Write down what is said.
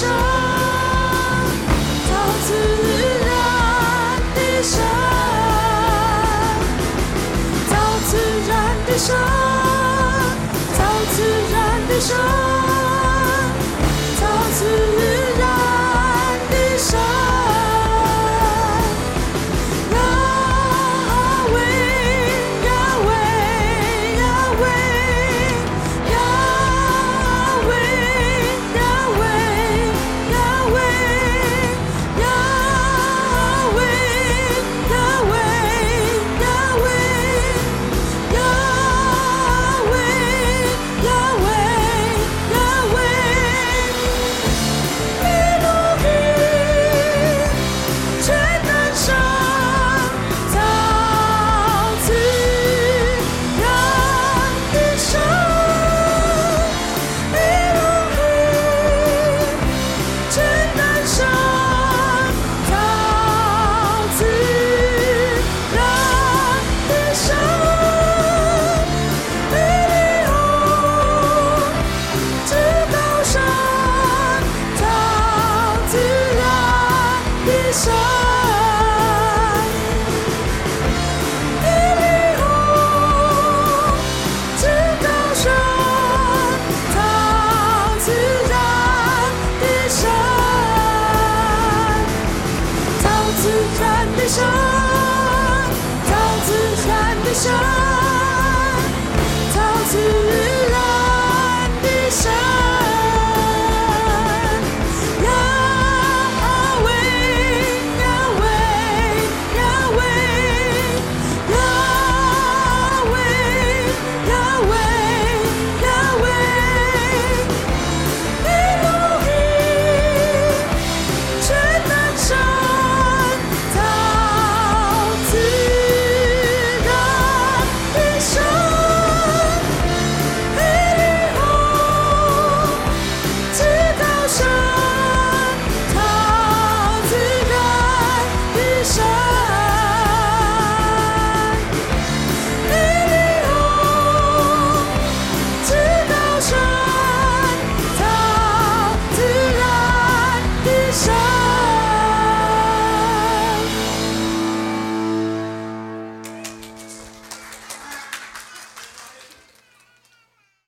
生造自然的生造自然的造自然的生山，一缕红，青山，造自然的山，造自然的山，造自然的山。